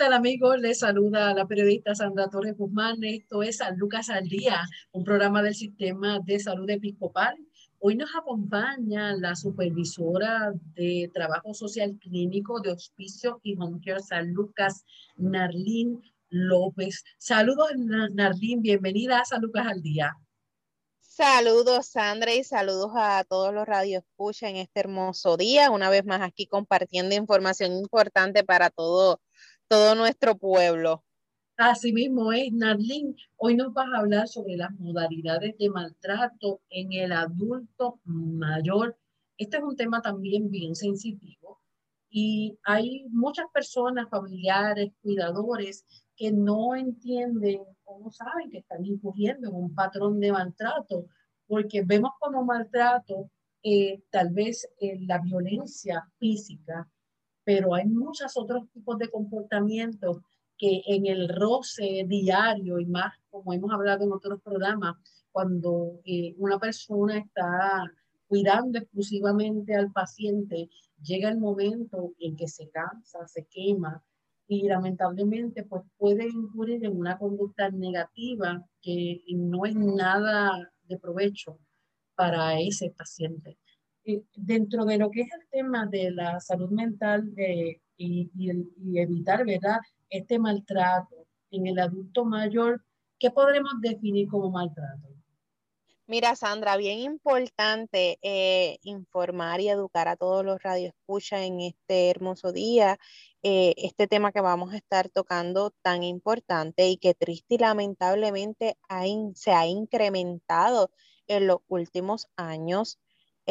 Tal amigos? Les saluda la periodista Sandra Torres Guzmán. Esto es San Lucas al Día, un programa del Sistema de Salud Episcopal. Hoy nos acompaña la supervisora de Trabajo Social Clínico de Hospicio y Home Care San Lucas, Narlín López. Saludos, Narlín. Bienvenida a San Lucas al Día. Saludos, Sandra, y saludos a todos los radioescuchas en este hermoso día. Una vez más aquí compartiendo información importante para todo todo nuestro pueblo. Así mismo es, Narlin. Hoy nos vas a hablar sobre las modalidades de maltrato en el adulto mayor. Este es un tema también bien sensitivo y hay muchas personas, familiares, cuidadores, que no entienden o no saben que están incurriendo en un patrón de maltrato, porque vemos como maltrato eh, tal vez eh, la violencia física, pero hay muchos otros tipos de comportamientos que en el roce diario y más, como hemos hablado en otros programas, cuando eh, una persona está cuidando exclusivamente al paciente, llega el momento en que se cansa, se quema y lamentablemente pues puede incurrir en una conducta negativa que no es nada de provecho para ese paciente dentro de lo que es el tema de la salud mental de, y, y, evitar, ¿verdad? Este maltrato en el adulto mayor, ¿qué podremos definir como maltrato? Mira, Sandra, bien importante eh, informar y educar a todos los radioescuchas en este hermoso día. Eh, este tema que vamos a estar tocando tan importante y que triste y lamentablemente se ha incrementado en los últimos años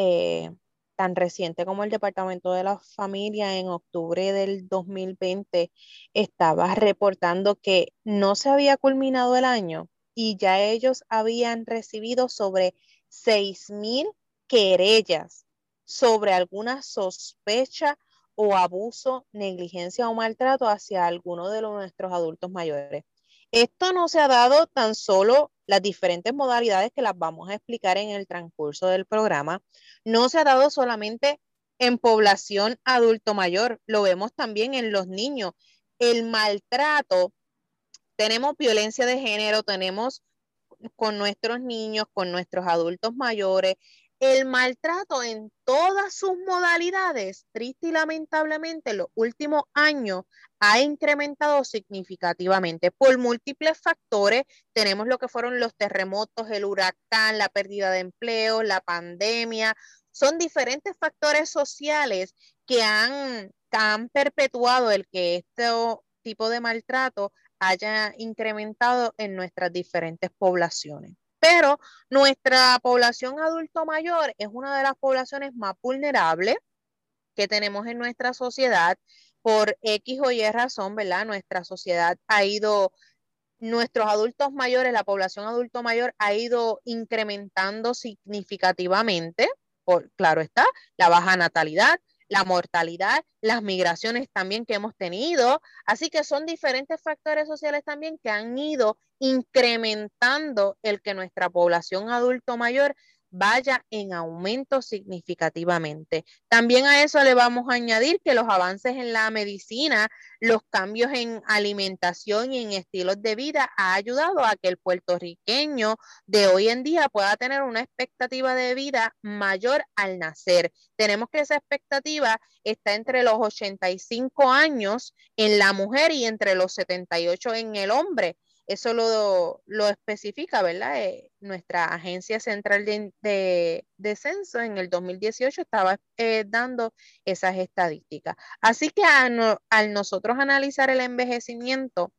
eh, tan reciente como el Departamento de la Familia en octubre del 2020 estaba reportando que no se había culminado el año y ya ellos habían recibido sobre 6.000 querellas sobre alguna sospecha o abuso, negligencia o maltrato hacia alguno de nuestros adultos mayores. Esto no se ha dado tan solo las diferentes modalidades que las vamos a explicar en el transcurso del programa. No se ha dado solamente en población adulto mayor, lo vemos también en los niños. El maltrato, tenemos violencia de género, tenemos con nuestros niños, con nuestros adultos mayores, el maltrato en todas sus modalidades, triste y lamentablemente, en los últimos años ha incrementado significativamente por múltiples factores. Tenemos lo que fueron los terremotos, el huracán, la pérdida de empleo, la pandemia. Son diferentes factores sociales que han, han perpetuado el que este tipo de maltrato haya incrementado en nuestras diferentes poblaciones. Pero nuestra población adulto mayor es una de las poblaciones más vulnerables que tenemos en nuestra sociedad por X o Y razón, ¿verdad? Nuestra sociedad ha ido, nuestros adultos mayores, la población adulto mayor ha ido incrementando significativamente, por, claro está, la baja natalidad, la mortalidad, las migraciones también que hemos tenido. Así que son diferentes factores sociales también que han ido incrementando el que nuestra población adulto mayor vaya en aumento significativamente. También a eso le vamos a añadir que los avances en la medicina, los cambios en alimentación y en estilos de vida ha ayudado a que el puertorriqueño de hoy en día pueda tener una expectativa de vida mayor al nacer. Tenemos que esa expectativa está entre los 85 años en la mujer y entre los 78 en el hombre. Eso lo, lo especifica, ¿verdad? Eh, nuestra Agencia Central de, de, Censo en el 2018 estaba eh, dando esas estadísticas. Así que al nosotros analizar el envejecimiento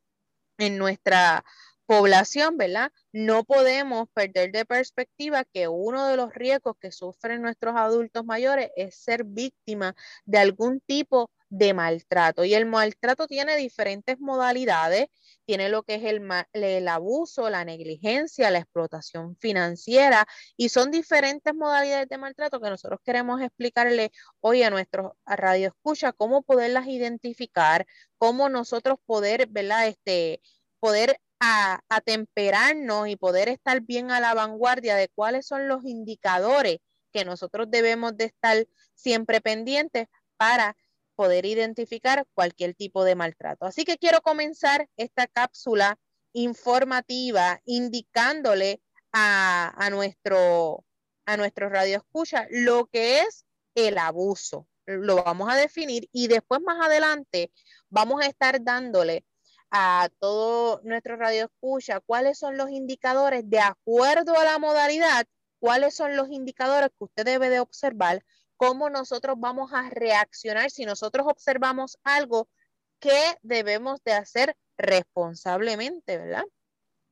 en nuestra población, ¿verdad? No podemos perder de perspectiva que uno de los riesgos que sufren nuestros adultos mayores es ser víctima de algún tipo de maltrato. Y el maltrato tiene diferentes modalidades. Tiene lo que es el, el, abuso, la negligencia, la explotación financiera. Y son diferentes modalidades de maltrato que nosotros queremos explicarle hoy a nuestros radioescuchas cómo poderlas identificar, cómo nosotros poder, ¿verdad? Este, poder a, atemperarnos y poder estar bien a la vanguardia de cuáles son los indicadores que nosotros debemos de estar siempre pendientes para poder identificar cualquier tipo de maltrato. Así que quiero comenzar esta cápsula informativa indicándole a, a nuestro a nuestro radio escucha lo que es el abuso. Lo vamos a definir y después más adelante vamos a estar dándole a todo nuestro radio escucha cuáles son los indicadores de acuerdo a la modalidad, cuáles son los indicadores que usted debe de observar cómo nosotros vamos a reaccionar si nosotros observamos algo que debemos de hacer responsablemente, ¿verdad?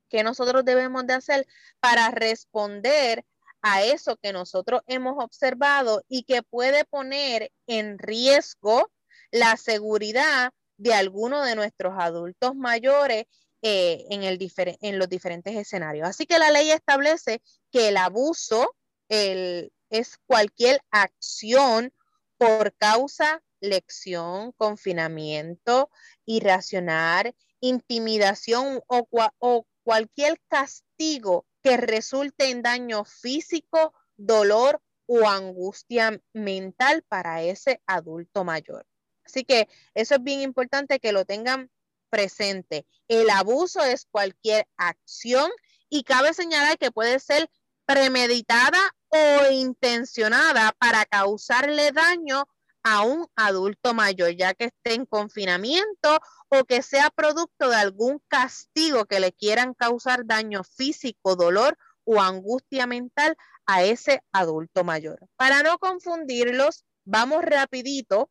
¿Qué nosotros debemos de hacer para responder a eso que nosotros hemos observado y que puede poner en riesgo la seguridad de alguno de nuestros adultos mayores eh, en, en los diferentes escenarios. Así que la ley establece que el abuso, el, es cualquier acción por causa, lección, confinamiento, irracional, intimidación o, o cualquier castigo que resulte en daño físico, dolor o angustia mental para ese adulto mayor. Así que eso es bien importante que lo tengan presente. El abuso es cualquier acción y cabe señalar que puede ser premeditada o intencionada para causarle daño a un adulto mayor, ya que esté en confinamiento o que sea producto de algún castigo que le quieran causar daño físico, dolor o angustia mental a ese adulto mayor. Para no confundirlos, vamos rapidito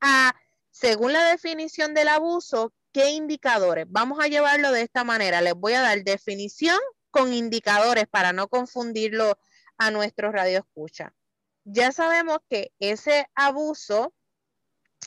a, según la definición del abuso, ¿qué indicadores? Vamos a llevarlo de esta manera. Les voy a dar definición con indicadores para no confundirlo a nuestro radio escucha. Ya sabemos que ese abuso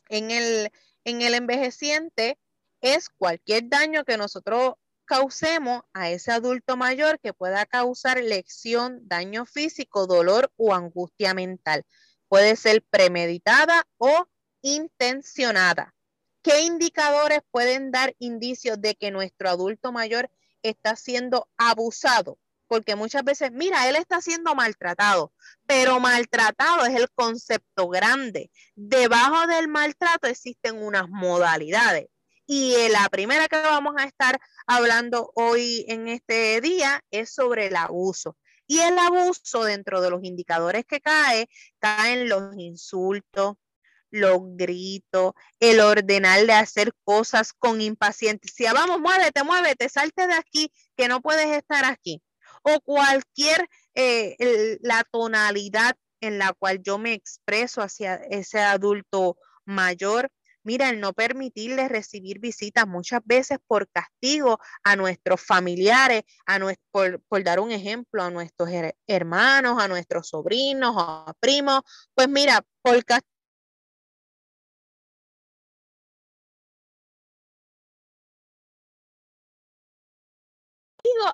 en el, en el envejeciente es cualquier daño que nosotros causemos a ese adulto mayor que pueda causar lesión, daño físico, dolor o angustia mental. Puede ser premeditada o intencionada. ¿Qué indicadores pueden dar indicios de que nuestro adulto mayor está siendo abusado? porque muchas veces, mira, él está siendo maltratado, pero maltratado es el concepto grande. Debajo del maltrato existen unas modalidades. Y la primera que vamos a estar hablando hoy en este día es sobre el abuso. Y el abuso dentro de los indicadores que cae, caen los insultos, los gritos, el ordenar de hacer cosas con impaciencia. Vamos, muévete, muévete, salte de aquí, que no puedes estar aquí o cualquier, eh, la tonalidad en la cual yo me expreso hacia ese adulto mayor. Mira, el no permitirle recibir visitas muchas veces por castigo a nuestros familiares, a por, por, dar un ejemplo, a nuestros hermanos, a nuestros sobrinos, a primos. Pues mira, por castigo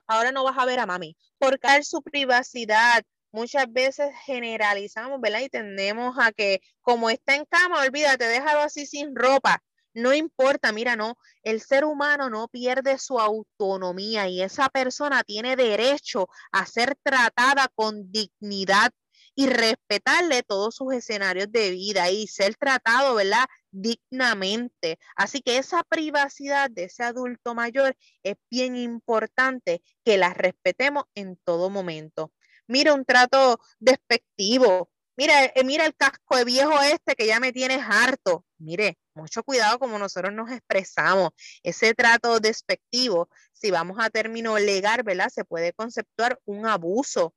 ahora no vas a ver a mami, porque su privacidad. Muchas veces generalizamos, ¿verdad? Y tendemos a que como está en cama, olvídate, déjalo así sin ropa. No importa, mira, no, el ser humano no pierde su autonomía y esa persona tiene derecho a ser tratada con dignidad y respetarle todos sus escenarios de vida y ser tratado, ¿verdad? dignamente. Así que esa privacidad de ese adulto mayor es bien importante que la respetemos en todo momento. Mira un trato despectivo. Mira, eh, mira el casco de viejo este que ya me tienes harto. Mire, mucho cuidado como nosotros nos expresamos. Ese trato despectivo, si vamos a término legal, ¿verdad? Se puede conceptuar un abuso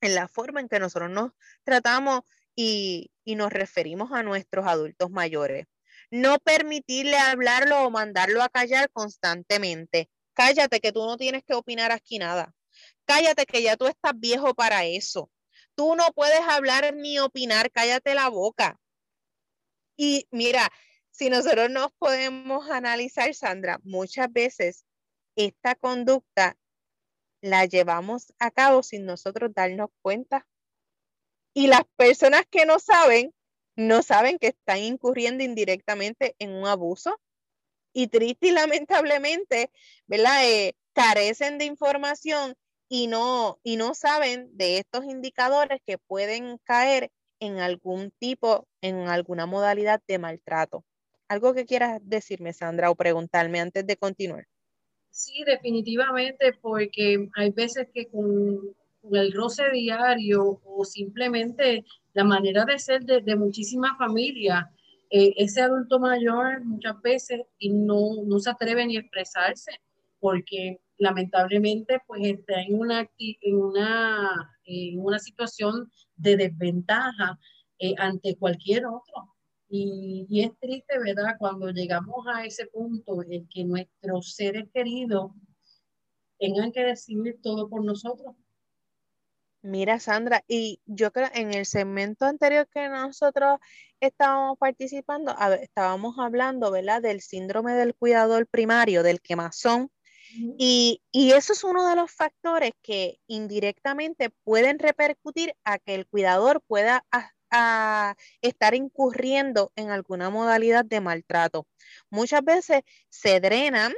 en la forma en que nosotros nos tratamos y, nos referimos a nuestros adultos mayores. No permitirle hablarlo o mandarlo a callar constantemente. cállate que tú no tienes que opinar aquí nada. Cállate que ya tú estás viejo para eso. Tú no puedes hablar ni opinar, cállate la boca. Y mira, si nosotros nos podemos analizar, Sandra, muchas veces esta conducta la llevamos a cabo sin nosotros darnos cuenta. Y las personas que no saben, no saben que están incurriendo indirectamente en un abuso. Y triste y lamentablemente, ¿verdad? Eh, carecen de información y no, y no saben de estos indicadores que pueden caer en algún tipo, en alguna modalidad de maltrato. ¿Algo que quieras decirme, Sandra, o preguntarme antes de continuar? Sí, definitivamente, porque hay veces que con, el roce diario o simplemente la manera de ser de, muchísimas familias, eh, ese adulto mayor muchas veces y no, no se atreve ni a expresarse porque lamentablemente pues está en una, en una, en una situación de desventaja eh, ante cualquier otro. Y, y, es triste, ¿verdad? Cuando llegamos a ese punto en que nuestros seres queridos tengan que decidir todo por nosotros. Mira, Sandra, y yo creo en el segmento anterior que nosotros estábamos participando, estábamos hablando, ¿verdad? Del síndrome del cuidador primario, del quemazón, y, eso es uno de los factores que indirectamente pueden repercutir a que el cuidador pueda estar incurriendo en alguna modalidad de maltrato. Muchas veces se drenan,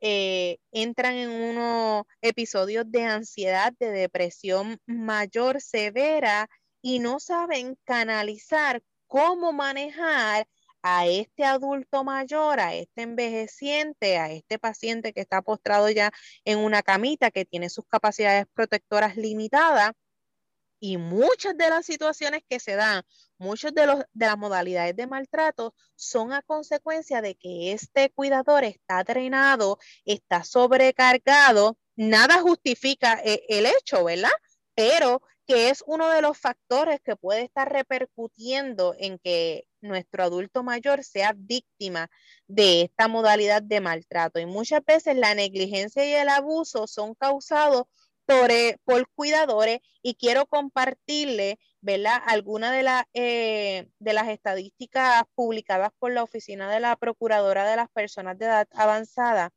eh, entran en unos episodios de ansiedad, de depresión mayor severa y no saben canalizar cómo manejar a este adulto mayor, a este envejeciente, a este paciente que está postrado ya en una camita, que tiene sus capacidades protectoras limitadas, y muchas de las situaciones que se dan, muchas de, los, de las modalidades de maltrato son a consecuencia de que este cuidador está drenado, está sobrecargado. Nada justifica eh, el hecho, ¿verdad? Pero que es uno de los factores que puede estar repercutiendo en que nuestro adulto mayor sea víctima de esta modalidad de maltrato. Y muchas veces la negligencia y el abuso son causados por, cuidadores y quiero compartirle, ¿verdad? Algunas de, eh, de las estadísticas publicadas por la Oficina de la Procuradora de las Personas de Edad Avanzada,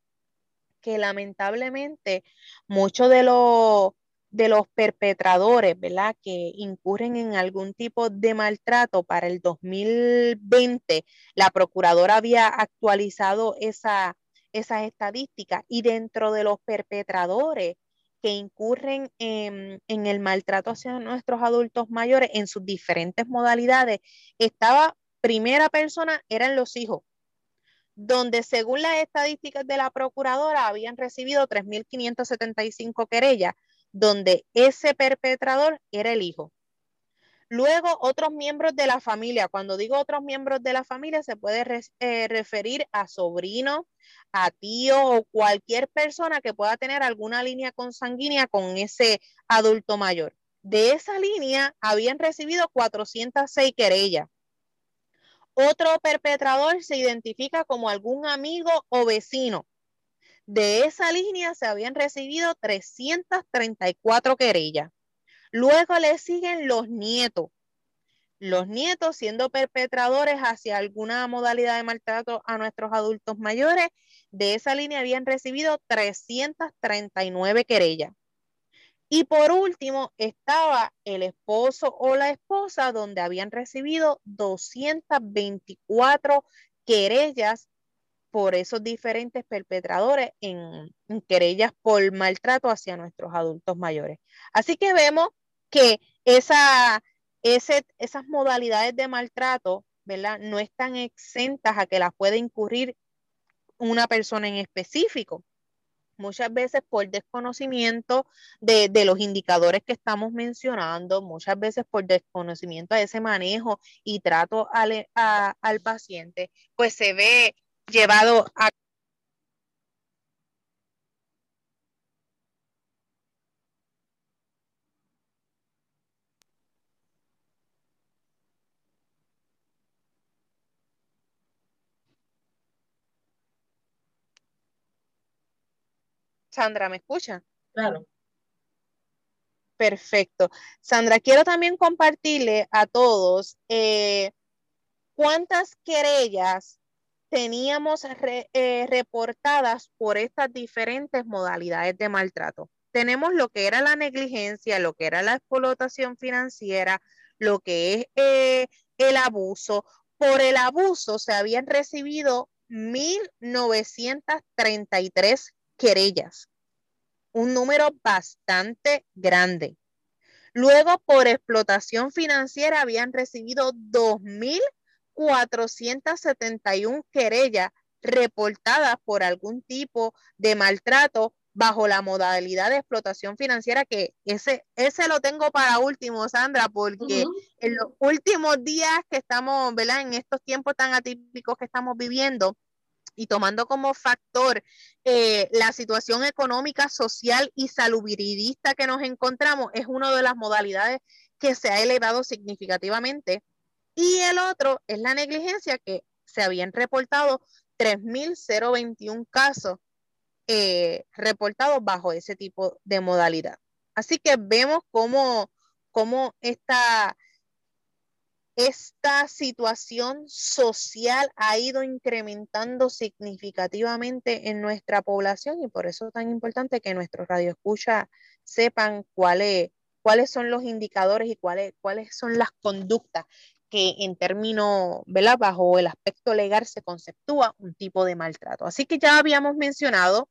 que lamentablemente muchos de los de los perpetradores, ¿verdad? Que incurren en algún tipo de maltrato para el 2020, la procuradora había actualizado esa, esas estadísticas y dentro de los perpetradores que incurren en, el maltrato hacia nuestros adultos mayores en sus diferentes modalidades, estaba primera persona, eran los hijos, donde según las estadísticas de la procuradora habían recibido 3.575 querellas, donde ese perpetrador era el hijo. Luego, otros miembros de la familia. Cuando digo otros miembros de la familia, se puede eh, referir a sobrino, a tío o cualquier persona que pueda tener alguna línea consanguínea con ese adulto mayor. De esa línea habían recibido 406 querellas. Otro perpetrador se identifica como algún amigo o vecino de esa línea se habían recibido 334 querellas. Luego le siguen los nietos. Los nietos siendo perpetradores hacia alguna modalidad de maltrato a nuestros adultos mayores, de esa línea habían recibido 339 querellas. Y por último estaba el esposo o la esposa donde habían recibido 224 querellas por esos diferentes perpetradores en, querellas por maltrato hacia nuestros adultos mayores. Así que vemos que esa, esas modalidades de maltrato, ¿verdad? No están exentas a que las pueda incurrir una persona en específico. Muchas veces por desconocimiento de, los indicadores que estamos mencionando, muchas veces por desconocimiento de ese manejo y trato al, al paciente, pues se ve llevado a Sandra, ¿me escucha? Claro. Perfecto. Sandra, quiero también compartirle a todos eh, cuántas querellas teníamos eh, reportadas por estas diferentes modalidades de maltrato. Tenemos lo que era la negligencia, lo que era la explotación financiera, lo que es eh, el abuso. Por el abuso se habían recibido 1.933 querellas, un número bastante grande. Luego, por explotación financiera, habían recibido 2.471 querellas reportadas por algún tipo de maltrato bajo la modalidad de explotación financiera, que ese, ese lo tengo para último, Sandra, porque en los últimos días que estamos, ¿verdad? En estos tiempos tan atípicos que estamos viviendo, y tomando como factor eh, la situación económica, social y salubridista que nos encontramos, es una de las modalidades que se ha elevado significativamente. Y el otro es la negligencia, que se habían reportado 3.021 casos eh, reportados bajo ese tipo de modalidad. Así que vemos cómo, cómo esta, esta situación social ha ido incrementando significativamente en nuestra población y por eso es tan importante que nuestros radioescuchas sepan cuáles, cuáles son los indicadores y cuáles, cuáles son las conductas que en términos. Bajo el aspecto legal se conceptúa un tipo de maltrato. Así que ya habíamos mencionado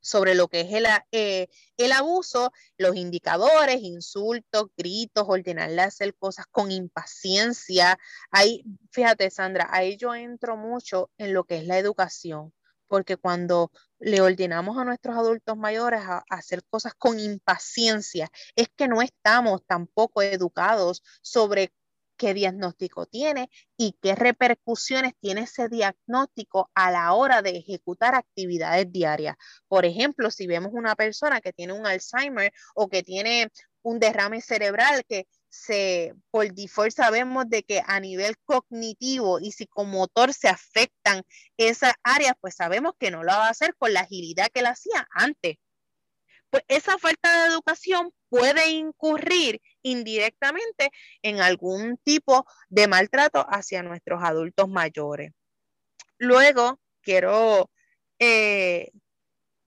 sobre lo que es el, eh, el, abuso, los indicadores, insultos, gritos, ordenarle hacer cosas con impaciencia. Ahí, fíjate, Sandra, ahí yo entro mucho en lo que es la educación, porque cuando le ordenamos a nuestros adultos mayores a, a hacer cosas con impaciencia, es que no estamos tampoco educados sobre qué diagnóstico tiene y qué repercusiones tiene ese diagnóstico a la hora de ejecutar actividades diarias. Por ejemplo, si vemos una persona que tiene un Alzheimer o que tiene un derrame cerebral que se, por default sabemos de que a nivel cognitivo y psicomotor se afectan esas áreas, pues sabemos que no lo va a hacer con la agilidad que lo hacía antes. Pues esa falta de educación puede incurrir indirectamente en algún tipo de maltrato hacia nuestros adultos mayores. Luego, quiero eh,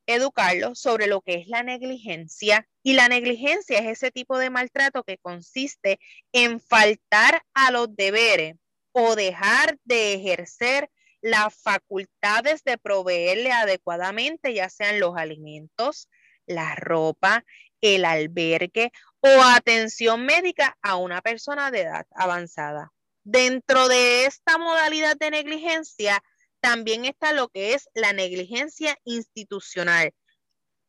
educarlos sobre lo que es la negligencia. Y la negligencia es ese tipo de maltrato que consiste en faltar a los deberes o dejar de ejercer las facultades de proveerle adecuadamente, ya sean los alimentos, la ropa, el albergue o atención médica a una persona de edad avanzada. Dentro de esta modalidad de negligencia también está lo que es la negligencia institucional.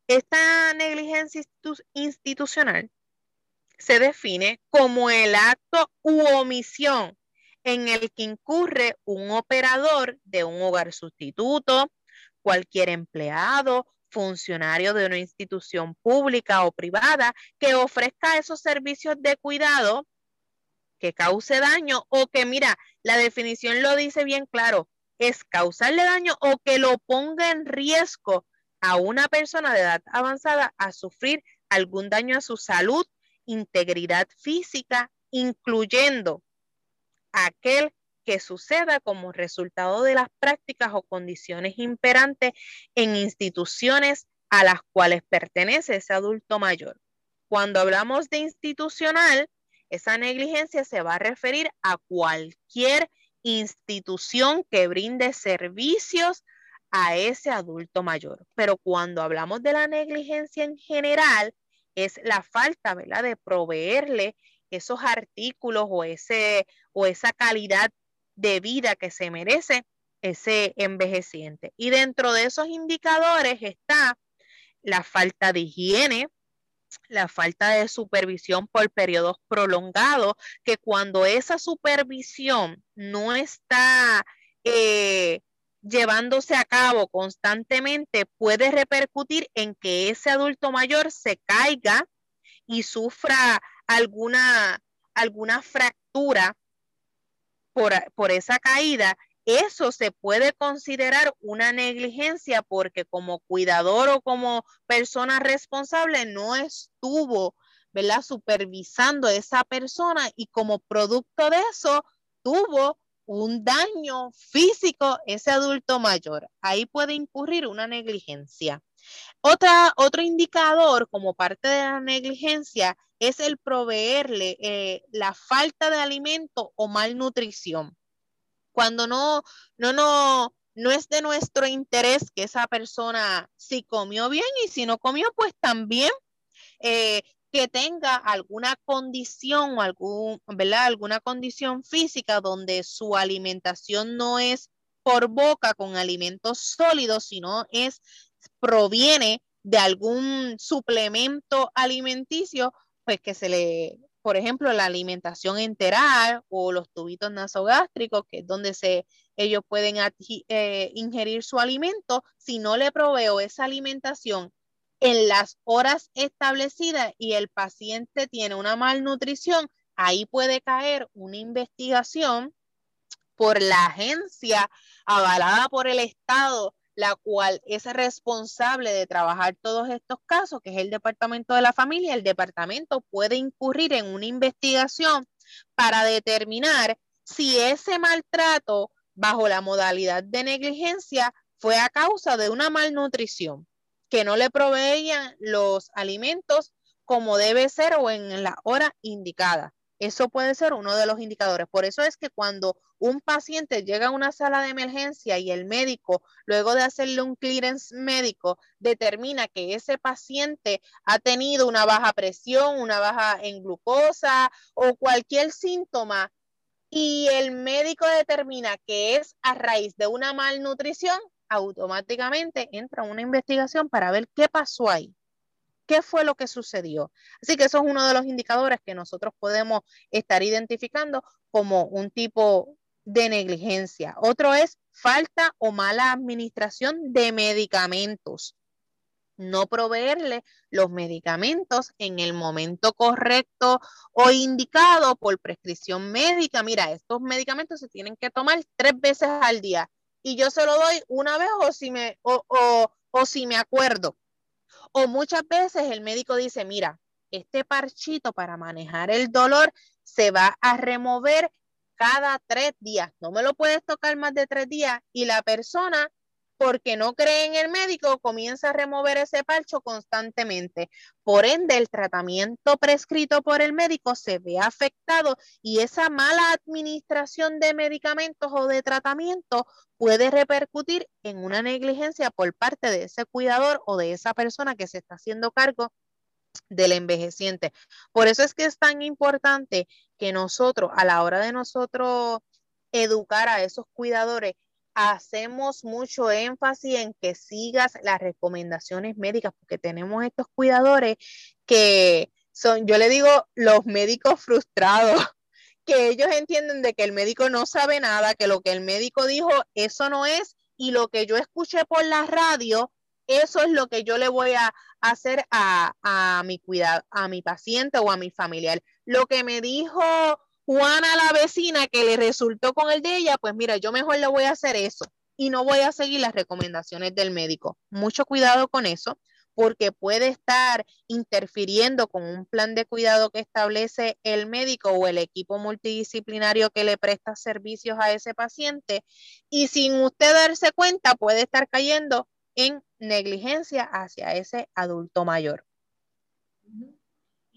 Esta negligencia institucional se define como el acto u omisión en el que incurre un operador de un hogar sustituto, cualquier empleado funcionario de una institución pública o privada que ofrezca esos servicios de cuidado que cause daño o que, mira, la definición lo dice bien claro, es causarle daño o que lo ponga en riesgo a una persona de edad avanzada a sufrir algún daño a su salud, integridad física, incluyendo aquel que suceda como resultado de las prácticas o condiciones imperantes en instituciones a las cuales pertenece ese adulto mayor. Cuando hablamos de institucional, esa negligencia se va a referir a cualquier institución que brinde servicios a ese adulto mayor. Pero cuando hablamos de la negligencia en general, es la falta, ¿verdad?, de proveerle esos artículos o, ese, o esa calidad de vida que se merece ese envejeciente. Y dentro de esos indicadores está la falta de higiene, la falta de supervisión por periodos prolongados, que cuando esa supervisión no está eh, llevándose a cabo constantemente, puede repercutir en que ese adulto mayor se caiga y sufra alguna, alguna fractura por, esa caída eso se puede considerar una negligencia porque como cuidador o como persona responsable no estuvo, ¿verdad? Supervisando a esa persona y como producto de eso tuvo un daño físico ese adulto mayor. Ahí puede incurrir una negligencia. Otra, otro indicador como parte de la negligencia es el proveerle eh, la falta de alimento o malnutrición. Cuando no, no, no, no es de nuestro interés que esa persona si comió bien y si no comió, pues también eh, que tenga alguna condición algún, ¿verdad? alguna condición física donde su alimentación no es por boca con alimentos sólidos, sino es proviene de algún suplemento alimenticio, pues que se le, por ejemplo, la alimentación enteral o los tubitos nasogástricos, que es donde se, ellos pueden eh, ingerir su alimento, si no le proveo esa alimentación en las horas establecidas y el paciente tiene una malnutrición, ahí puede caer una investigación por la agencia avalada por el Estado la cual es responsable de trabajar todos estos casos, que es el Departamento de la Familia, el departamento puede incurrir en una investigación para determinar si ese maltrato bajo la modalidad de negligencia fue a causa de una malnutrición, que no le proveían los alimentos como debe ser o en la hora indicada. Eso puede ser uno de los indicadores. Por eso es que cuando un paciente llega a una sala de emergencia y el médico, luego de hacerle un clearance médico, determina que ese paciente ha tenido una baja presión, una baja en glucosa o cualquier síntoma y el médico determina que es a raíz de una malnutrición, automáticamente entra una investigación para ver qué pasó ahí qué fue lo que sucedió. Así que eso es uno de los indicadores que nosotros podemos estar identificando como un tipo de negligencia. Otro es falta o mala administración de medicamentos. No proveerle los medicamentos en el momento correcto o indicado por prescripción médica. Mira, estos medicamentos se tienen que tomar tres veces al día y yo se lo doy una vez o si me, o, o si me acuerdo. O muchas veces el médico dice, mira, este parchito para manejar el dolor se va a remover cada tres días. No me lo puedes tocar más de tres días y la persona porque no cree en el médico, comienza a remover ese parcho constantemente. Por ende, el tratamiento prescrito por el médico se ve afectado y esa mala administración de medicamentos o de tratamiento puede repercutir en una negligencia por parte de ese cuidador o de esa persona que se está haciendo cargo del envejeciente. Por eso es que es tan importante que nosotros, a la hora de nosotros educar a esos cuidadores, hacemos mucho énfasis en que sigas las recomendaciones médicas, porque tenemos estos cuidadores que son, yo le digo, los médicos frustrados, que ellos entienden de que el médico no sabe nada, que lo que el médico dijo, eso no es, y lo que yo escuché por la radio, eso es lo que yo le voy a hacer a, a mi cuidado, a mi paciente o a mi familiar. Lo que me dijo Juana, la vecina, que le resultó con el de ella, pues mira, yo mejor le voy a hacer eso y no voy a seguir las recomendaciones del médico. Mucho cuidado con eso, porque puede estar interfiriendo con un plan de cuidado que establece el médico o el equipo multidisciplinario que le presta servicios a ese paciente y sin usted darse cuenta puede estar cayendo en negligencia hacia ese adulto mayor.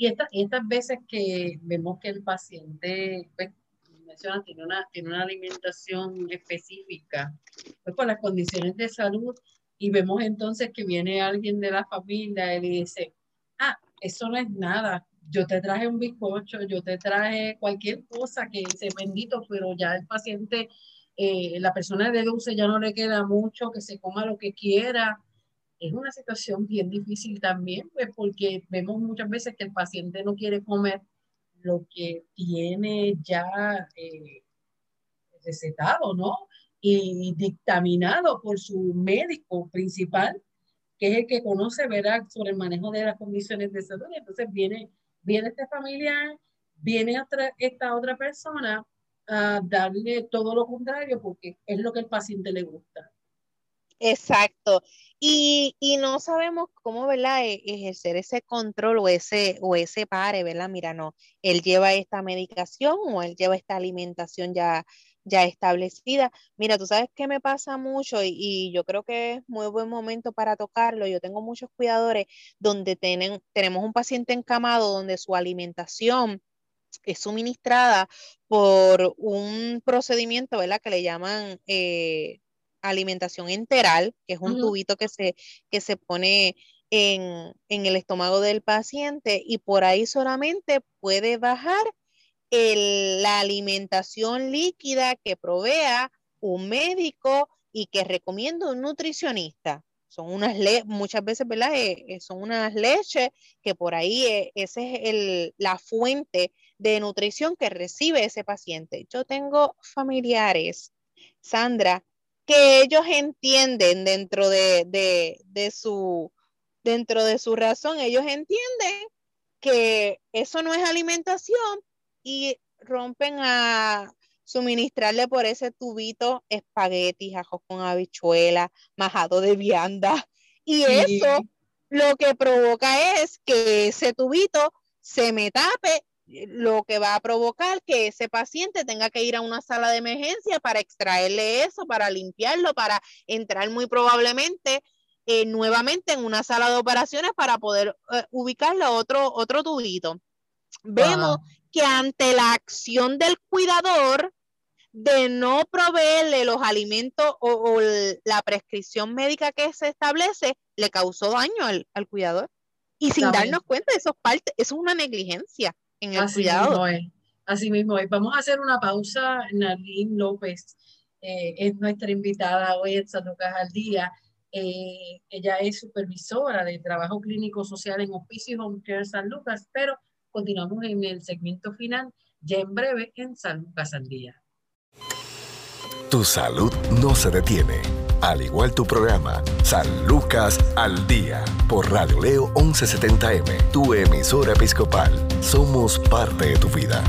Y estas veces que vemos que el paciente, pues, menciona, tiene una, tiene una alimentación específica, pues por las condiciones de salud, y vemos entonces que viene alguien de la familia y le dice, ah, eso no es nada, yo te traje un bizcocho, yo te traje cualquier cosa que dice bendito, pero ya el paciente, eh, la persona de dulce ya no le queda mucho, que se coma lo que quiera, es una situación bien difícil también, pues porque vemos muchas veces que el paciente no quiere comer lo que tiene ya eh, recetado, ¿no? Y dictaminado por su médico principal, que es el que conoce, verá, sobre el manejo de las condiciones de salud. Entonces viene, viene esta familia, viene esta otra persona a darle todo lo contrario porque es lo que el paciente le gusta. Exacto. Y, no sabemos cómo, ¿verdad? E, ejercer ese control o ese, o ese pare, ¿verdad? Mira, no, él lleva esta medicación o él lleva esta alimentación ya, ya establecida. Mira, tú sabes que me pasa mucho y, y, yo creo que es muy buen momento para tocarlo. Yo tengo muchos cuidadores donde tienen, tenemos un paciente encamado donde su alimentación es suministrada por un procedimiento, ¿verdad? Que le llaman eh, alimentación enteral, que es un tubito que se, que se pone en, el estómago del paciente y por ahí solamente puede bajar la alimentación líquida que provea un médico y que recomienda un nutricionista. Son unas le muchas veces, ¿verdad? Eh, eh, son unas leches que por ahí eh, esa es el, la fuente de nutrición que recibe ese paciente. Yo tengo familiares, Sandra, que ellos entienden dentro de, de, su dentro de su razón, ellos entienden que eso no es alimentación y rompen a suministrarle por ese tubito espaguetis, ajos con habichuela, majado de vianda. Y eso lo que provoca es que ese tubito se me tape lo que va a provocar que ese paciente tenga que ir a una sala de emergencia para extraerle eso, para limpiarlo, para entrar muy probablemente eh, nuevamente en una sala de operaciones para poder eh, ubicarle otro, otro tubito. Vemos que ante la acción del cuidador de no proveerle los alimentos o, la prescripción médica que se establece, le causó daño al, cuidador. Y sin darnos cuenta, eso es parte, eso es una negligencia en el Así Mismo es. Así mismo es. Vamos a hacer una pausa. Nadine López eh, es nuestra invitada hoy en San Lucas al Día. Eh, ella es supervisora de trabajo clínico social en Hospicio Home Care San Lucas, pero continuamos en el segmento final ya en breve en San Lucas al Día. Tu salud no se detiene al igual tu programa, San Lucas al Día, por Radio Leo 1170M, tu emisora episcopal. Somos parte de tu vida.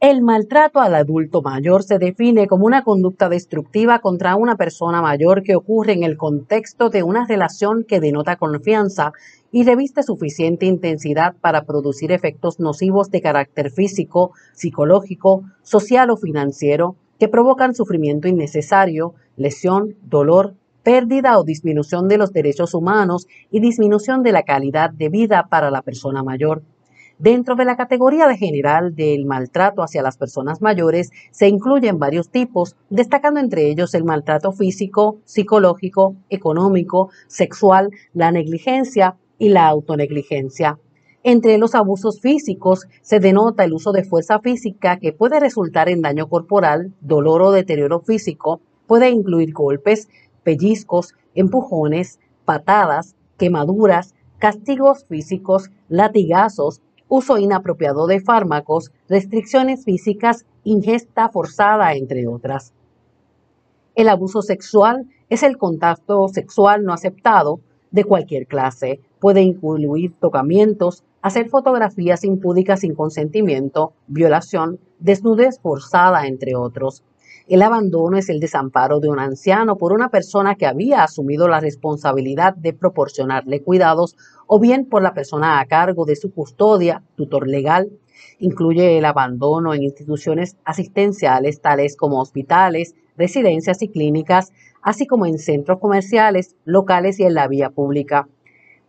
El maltrato al adulto mayor se define como una conducta destructiva contra una persona mayor que ocurre en el contexto de una relación que denota confianza y reviste suficiente intensidad para producir efectos nocivos de carácter físico, psicológico, social o financiero, que provocan sufrimiento innecesario, lesión, dolor, pérdida o disminución de los derechos humanos y disminución de la calidad de vida para la persona mayor. Dentro de la categoría de general del maltrato hacia las personas mayores se incluyen varios tipos, destacando entre ellos el maltrato físico, psicológico, económico, sexual, la negligencia y la autonegligencia. Entre los abusos físicos se denota el uso de fuerza física que puede resultar en daño corporal, dolor o deterioro físico, puede incluir golpes, pellizcos, empujones, patadas, quemaduras, castigos físicos, latigazos, uso inapropiado de fármacos, restricciones físicas, ingesta forzada, entre otras. El abuso sexual es el contacto sexual no aceptado de cualquier clase. Puede incluir tocamientos, hacer fotografías impúdicas sin consentimiento, violación, desnudez forzada, entre otros. El abandono es el desamparo de un anciano por una persona que había asumido la responsabilidad de proporcionarle cuidados o bien por la persona a cargo de su custodia, tutor legal. Incluye el abandono en instituciones asistenciales tales como hospitales, residencias y clínicas, así como en centros comerciales, locales y en la vía pública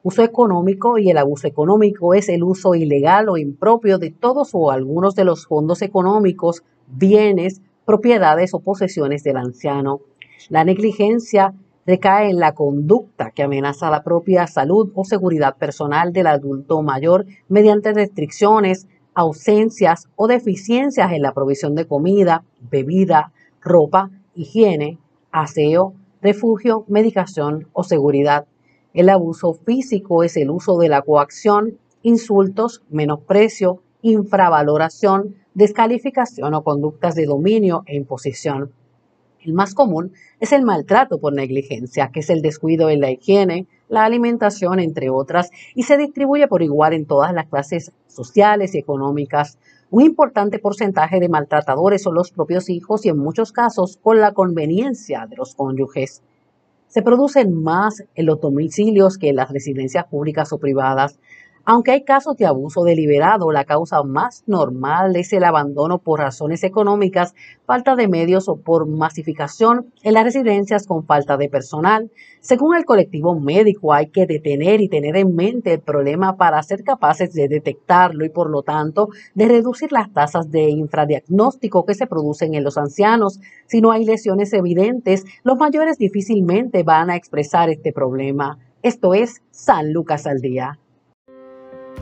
uso económico y el abuso económico es el uso ilegal o impropio de todos o algunos de los fondos económicos, bienes, propiedades o posesiones del anciano. La negligencia recae en la conducta que amenaza la propia salud o seguridad personal del adulto mayor mediante restricciones, ausencias o deficiencias en la provisión de comida, bebida, ropa, higiene, aseo, refugio, medicación o seguridad. El abuso físico es el uso de la coacción, insultos, menosprecio, infravaloración, descalificación o conductas de dominio e imposición. El más común es el maltrato por negligencia, que es el descuido en la higiene, la alimentación, entre otras, y se distribuye por igual en todas las clases sociales y económicas. Un importante porcentaje de maltratadores son los propios hijos y en muchos casos con la conveniencia de los cónyuges. Se producen más en los domicilios que en las residencias públicas o privadas, aunque hay casos de abuso deliberado, la causa más normal es el abandono por razones económicas, falta de medios o por masificación en las residencias con falta de personal. Según el colectivo médico, hay que detener y tener en mente el problema para ser capaces de detectarlo y, por lo tanto, de reducir las tasas de infradiagnóstico que se producen en los ancianos. Si no hay lesiones evidentes, los mayores difícilmente van a expresar este problema. Esto es San Lucas al Día.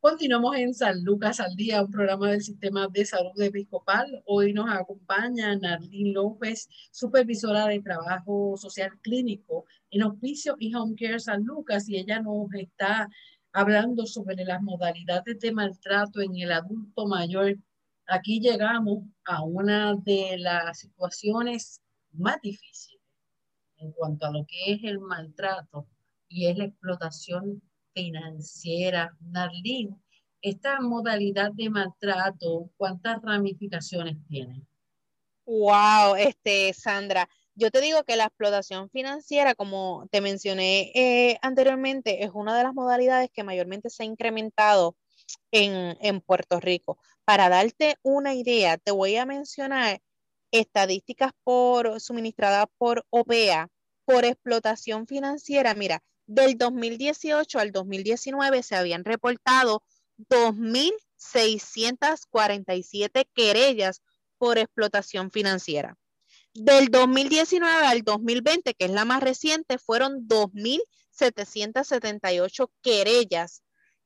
Continuamos en San Lucas al Día, un programa del Sistema de Salud Episcopal. Hoy nos acompaña Narlín López, supervisora de Trabajo Social Clínico en Hospicio y Home Care San Lucas, y ella nos está hablando sobre las modalidades de maltrato en el adulto mayor. Aquí llegamos a una de las situaciones más difíciles en cuanto a lo que es el maltrato y es la explotación financiera. Narlín, esta modalidad de maltrato, ¿cuántas ramificaciones tiene? Wow, este, Sandra, yo te digo que la explotación financiera, como te mencioné eh, anteriormente, es una de las modalidades que mayormente se ha incrementado en, en Puerto Rico. Para darte una idea, te voy a mencionar estadísticas por, suministradas por OPEA por explotación financiera. Mira, del 2018 al 2019 se habían reportado 2.647 querellas por explotación financiera. Del 2019 al 2020, que es la más reciente, fueron 2.778 querellas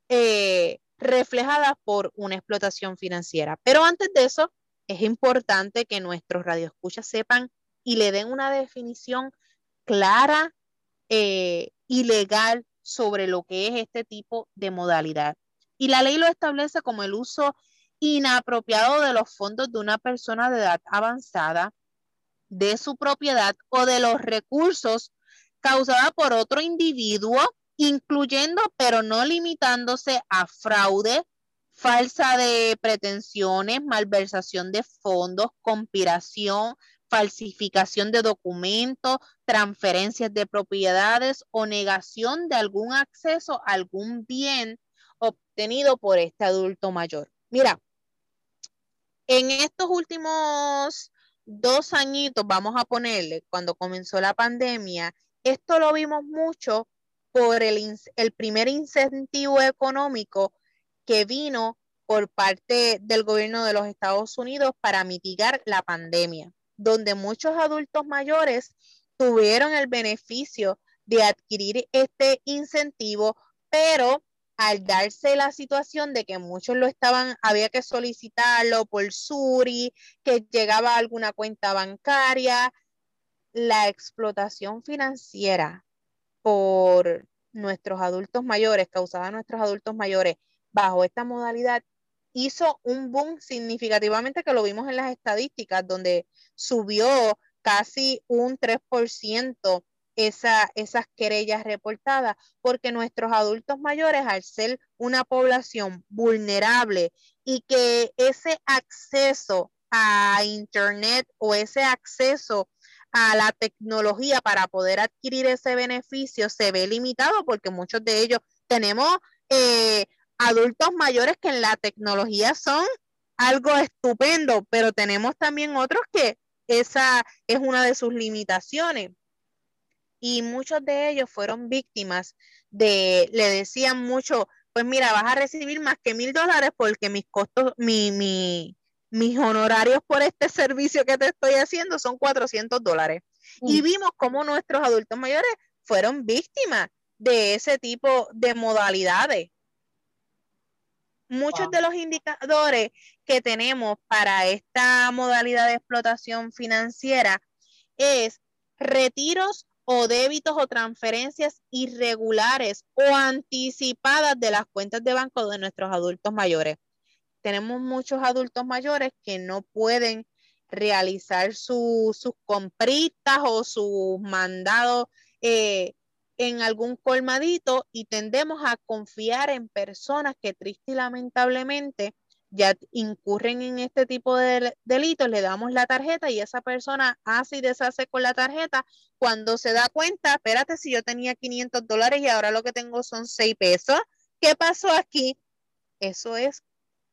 eh, reflejadas por una explotación financiera. Pero antes de eso, es importante que nuestros radioescuchas sepan y le den una definición clara eh, ilegal sobre lo que es este tipo de modalidad. Y la ley lo establece como el uso inapropiado de los fondos de una persona de edad avanzada, de su propiedad o de los recursos causada por otro individuo, incluyendo pero no limitándose a fraude, falsa de pretensiones, malversación de fondos, conspiración, falsificación de documentos, transferencias de propiedades o negación de algún acceso a algún bien obtenido por este adulto mayor. Mira, en estos últimos dos añitos, vamos a ponerle, cuando comenzó la pandemia, esto lo vimos mucho por el, el primer incentivo económico que vino por parte del gobierno de los Estados Unidos para mitigar la pandemia donde muchos adultos mayores tuvieron el beneficio de adquirir este incentivo, pero al darse la situación de que muchos lo estaban, había que solicitarlo por Suri, que llegaba a alguna cuenta bancaria, la explotación financiera por nuestros adultos mayores, causada a nuestros adultos mayores bajo esta modalidad, hizo un boom significativamente que lo vimos en las estadísticas, donde subió casi un 3% esa, esas querellas reportadas, porque nuestros adultos mayores, al ser una población vulnerable y que ese acceso a Internet o ese acceso a la tecnología para poder adquirir ese beneficio se ve limitado porque muchos de ellos tenemos eh, adultos mayores que en la tecnología son algo estupendo, pero tenemos también otros que esa es una de sus limitaciones. Y muchos de ellos fueron víctimas de, le decían mucho, pues mira, vas a recibir más que mil dólares porque mis costos, mi, mi, mis honorarios por este servicio que te estoy haciendo son 400 dólares. Y mm. vimos cómo nuestros adultos mayores fueron víctimas de ese tipo de modalidades. Muchos de los indicadores que tenemos para esta modalidad de explotación financiera es retiros o débitos o transferencias irregulares o anticipadas de las cuentas de banco de nuestros adultos mayores. Tenemos muchos adultos mayores que no pueden realizar sus compritas o sus mandados eh, en algún colmadito y tendemos a confiar en personas que triste y lamentablemente ya incurren en este tipo de delitos, le damos la tarjeta y esa persona hace y deshace con la tarjeta cuando se da cuenta, espérate, si yo tenía 500 dólares y ahora lo que tengo son 6 pesos, ¿qué pasó aquí? Eso es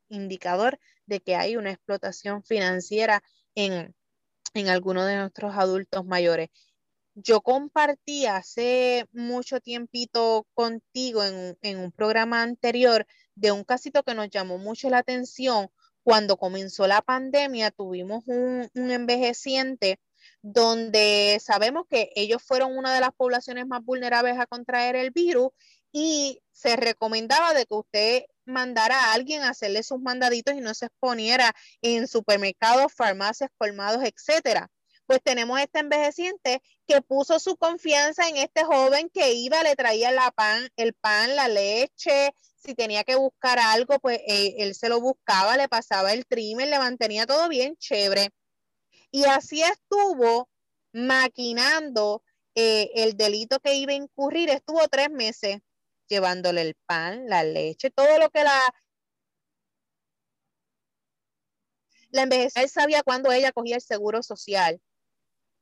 indicador de que hay una explotación financiera en, en algunos de nuestros adultos mayores. Yo compartí hace mucho tiempito contigo en, en un programa anterior de un casito que nos llamó mucho la atención. Cuando comenzó la pandemia, tuvimos un, envejeciente donde sabemos que ellos fueron una de las poblaciones más vulnerables a contraer el virus y se recomendaba de que usted mandara a alguien a hacerle sus mandaditos y no se exponiera en supermercados, farmacias, colmados, etcétera. Pues tenemos este envejeciente que puso su confianza en este joven que iba, le traía la pan, el pan, la leche, si tenía que buscar algo, pues eh, él se lo buscaba, le pasaba el trimmer, le mantenía todo bien chévere. Y así estuvo maquinando eh, el delito que iba a incurrir. Estuvo tres meses llevándole el pan, la leche, todo lo que la... La envejecida, sabía cuándo ella cogía el seguro social.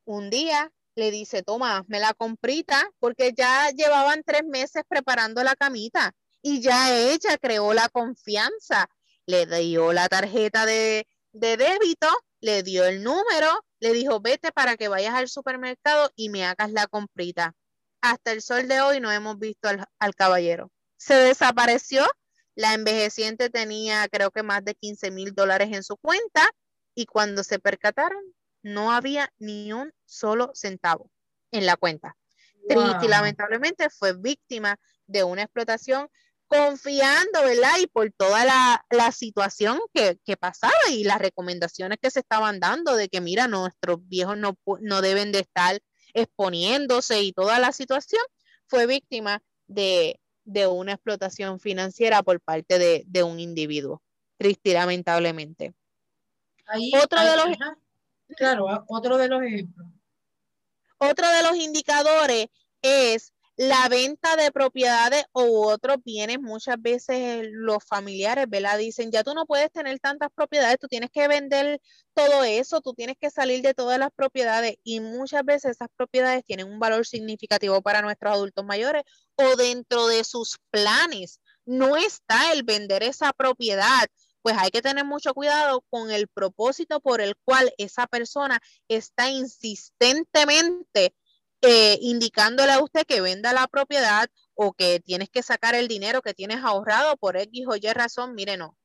Un día le dice, toma, me la comprita, porque ya llevaban tres meses preparando la camita y ya ella creó la confianza, le dio la tarjeta de, débito, le dio el número, le dijo, vete para que vayas al supermercado y me hagas la comprita. Hasta el sol de hoy no hemos visto al, al caballero. Se desapareció, la envejeciente tenía creo que más de 15 mil dólares en su cuenta y cuando se percataron no había ni un solo centavo en la cuenta. Triste y lamentablemente fue víctima de una explotación confiando, ¿verdad? Y por toda la, situación que, pasaba y las recomendaciones que se estaban dando de que, mira, nuestros viejos no, no deben de estar exponiéndose y toda la situación, fue víctima de, una explotación financiera por parte de, un individuo, triste y lamentablemente. otro de los, claro, otro de los ejemplos. Otro de los indicadores es la venta de propiedades u otros bienes, muchas veces los familiares, ¿verdad? Dicen, ya tú no puedes tener tantas propiedades, tú tienes que vender todo eso, tú tienes que salir de todas las propiedades y muchas veces esas propiedades tienen un valor significativo para nuestros adultos mayores o dentro de sus planes no está el vender esa propiedad pues hay que tener mucho cuidado con el propósito por el cual esa persona está insistentemente eh, indicándole a usted que venda la propiedad o que tienes que sacar el dinero que tienes ahorrado por X o Y razón, mire, no.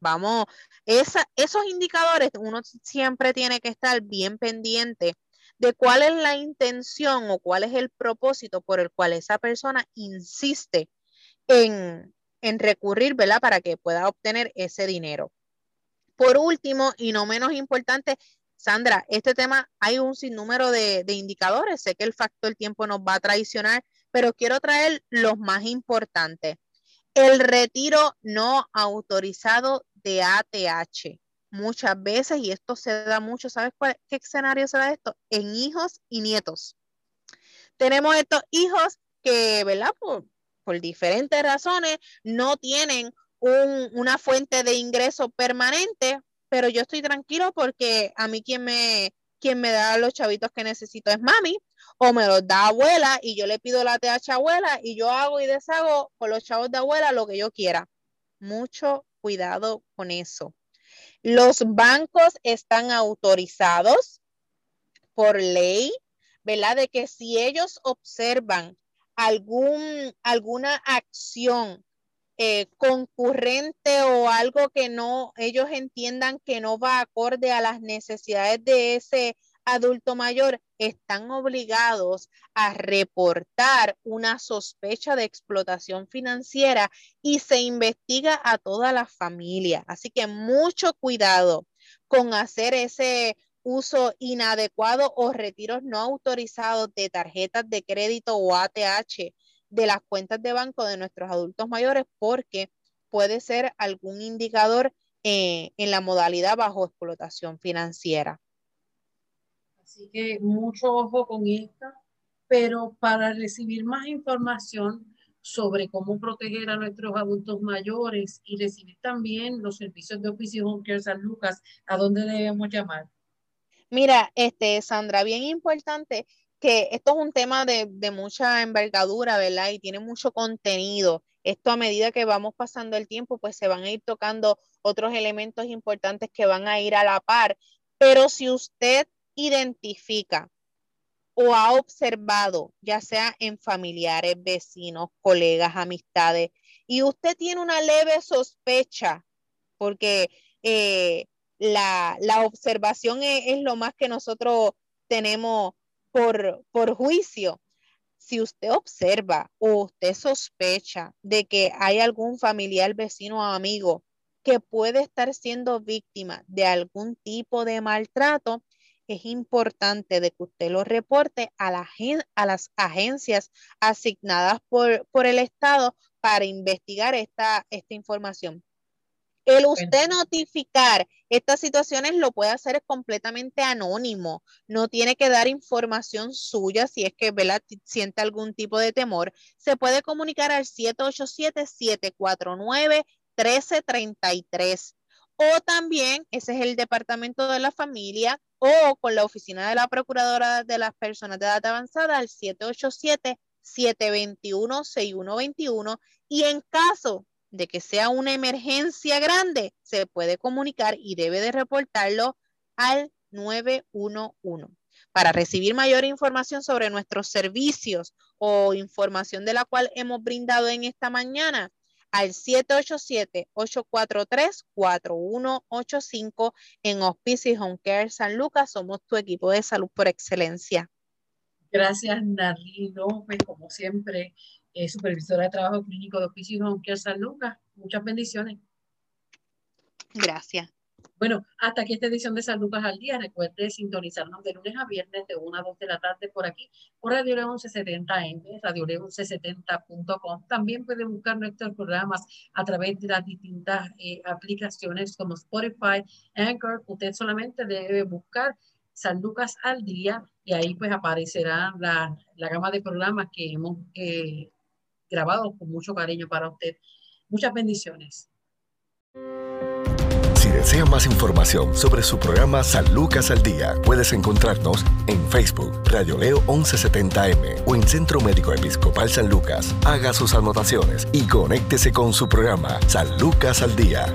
Vamos, esos indicadores uno siempre tiene que estar bien pendiente de cuál es la intención o cuál es el propósito por el cual esa persona insiste en, en recurrir, ¿verdad? Para que pueda obtener ese dinero. Por último, y no menos importante, Sandra, este tema hay un sinnúmero de, indicadores. Sé que el factor tiempo nos va a traicionar, pero quiero traer los más importantes. El retiro no autorizado de ATH. Muchas veces, y esto se da mucho, ¿sabes cuál, qué escenario se da esto? En hijos y nietos. Tenemos estos hijos que, ¿verdad? Por, diferentes razones no tienen una fuente de ingreso permanente, pero yo estoy tranquilo porque a mí quien me, quien me da los chavitos que necesito es mami o me los da abuela y yo le pido la TH abuela y yo hago y deshago con los chavos de abuela lo que yo quiera. Mucho cuidado con eso. Los bancos están autorizados por ley, ¿verdad? De que si ellos observan algún, alguna acción eh, concurrente o algo que no, ellos entiendan que no va acorde a las necesidades de ese adulto mayor, están obligados a reportar una sospecha de explotación financiera y se investiga a toda la familia. Así que mucho cuidado con hacer ese uso inadecuado o retiros no autorizados de tarjetas de crédito o ATH de las cuentas de banco de nuestros adultos mayores porque puede ser algún indicador eh, en la modalidad bajo explotación financiera. Así que mucho ojo con esta, pero para recibir más información sobre cómo proteger a nuestros adultos mayores y recibir también los servicios de Oficio Home San Lucas, ¿a dónde debemos llamar? Mira, este, Sandra, bien importante que esto es un tema de, de mucha envergadura, ¿verdad? Y tiene mucho contenido. Esto a medida que vamos pasando el tiempo, pues se van a ir tocando otros elementos importantes que van a ir a la par. Pero si usted identifica o ha observado, ya sea en familiares, vecinos, colegas, amistades, y usted tiene una leve sospecha, porque eh, la, observación es, lo más que nosotros tenemos por, por juicio. Si usted observa o usted sospecha de que hay algún familiar, vecino o amigo que puede estar siendo víctima de algún tipo de maltrato, es importante que usted lo reporte a, la, a las agencias asignadas por, por, el Estado para investigar esta, esta información. El usted notificar estas situaciones lo puede hacer completamente anónimo. No tiene que dar información suya si es que siente algún tipo de temor. Se puede comunicar al 787-749-1333. O también, ese es el departamento de la familia, o con la oficina de la Procuradora de las Personas de Edad Avanzada al 787-721-6121 y en caso de que sea una emergencia grande, se puede comunicar y debe de reportarlo al 911. Para recibir mayor información sobre nuestros servicios o información de la cual hemos brindado en esta mañana, al 787-843-4185 en Hospice Home Care San Lucas. Somos tu equipo de salud por excelencia. Gracias, Narly López, como siempre, eh, supervisora de trabajo clínico de Home Care San Lucas. Muchas bendiciones. Gracias. Bueno, hasta aquí esta edición de San Lucas al Día. Recuerde sintonizarnos de lunes a viernes de 1 a 2 de la tarde por aquí, por Radio León 1170M, Radio León 1170.com. También puede buscar nuestros programas a través de las distintas eh, aplicaciones como Spotify, Anchor. Usted solamente debe buscar San Lucas al Día y ahí pues aparecerá la, la gama de programas que hemos eh, grabado con mucho cariño para usted. Muchas bendiciones. Si desea más información sobre su programa San Lucas al Día, puedes encontrarnos en Facebook, Radio Leo 1170M o en Centro Médico Episcopal San Lucas. Haga sus anotaciones y conéctese con su programa San Lucas al Día.